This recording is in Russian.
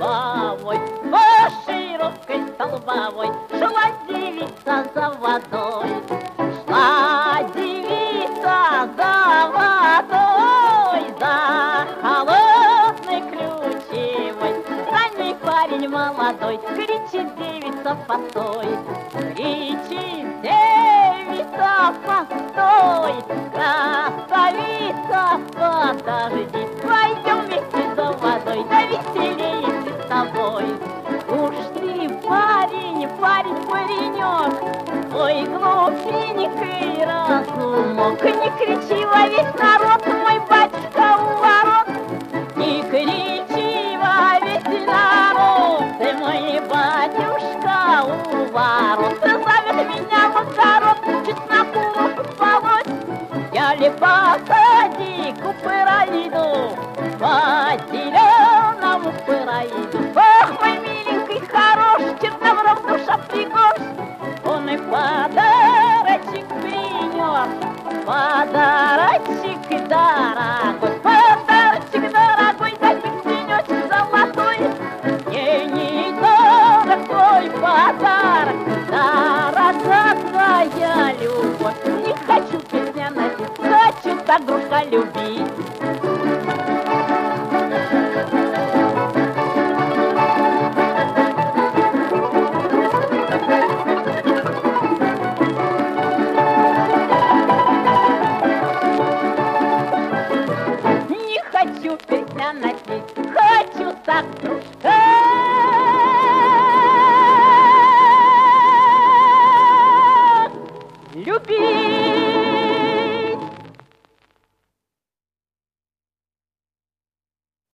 головой, по широкой столбовой шла девица за водой. Шла девица за водой, за холодной ключевой. За ней парень молодой, кричит девица постой, кричит девица постой. Глупенький разумок, Не кричи во весь народ, мой батюшка у ворот. Не кричи во весь народ, Ты мой батюшка у ворот. Зовет меня в огород, чесноку полоть. Я ли посади купырайду, По подарочек дорогой, подарочек дорогой, дайте денечек золотой. Мне не дорог твой подарок, дорога твоя любовь. Не хочу песня напеть, хочу так дружка любить. let you suck.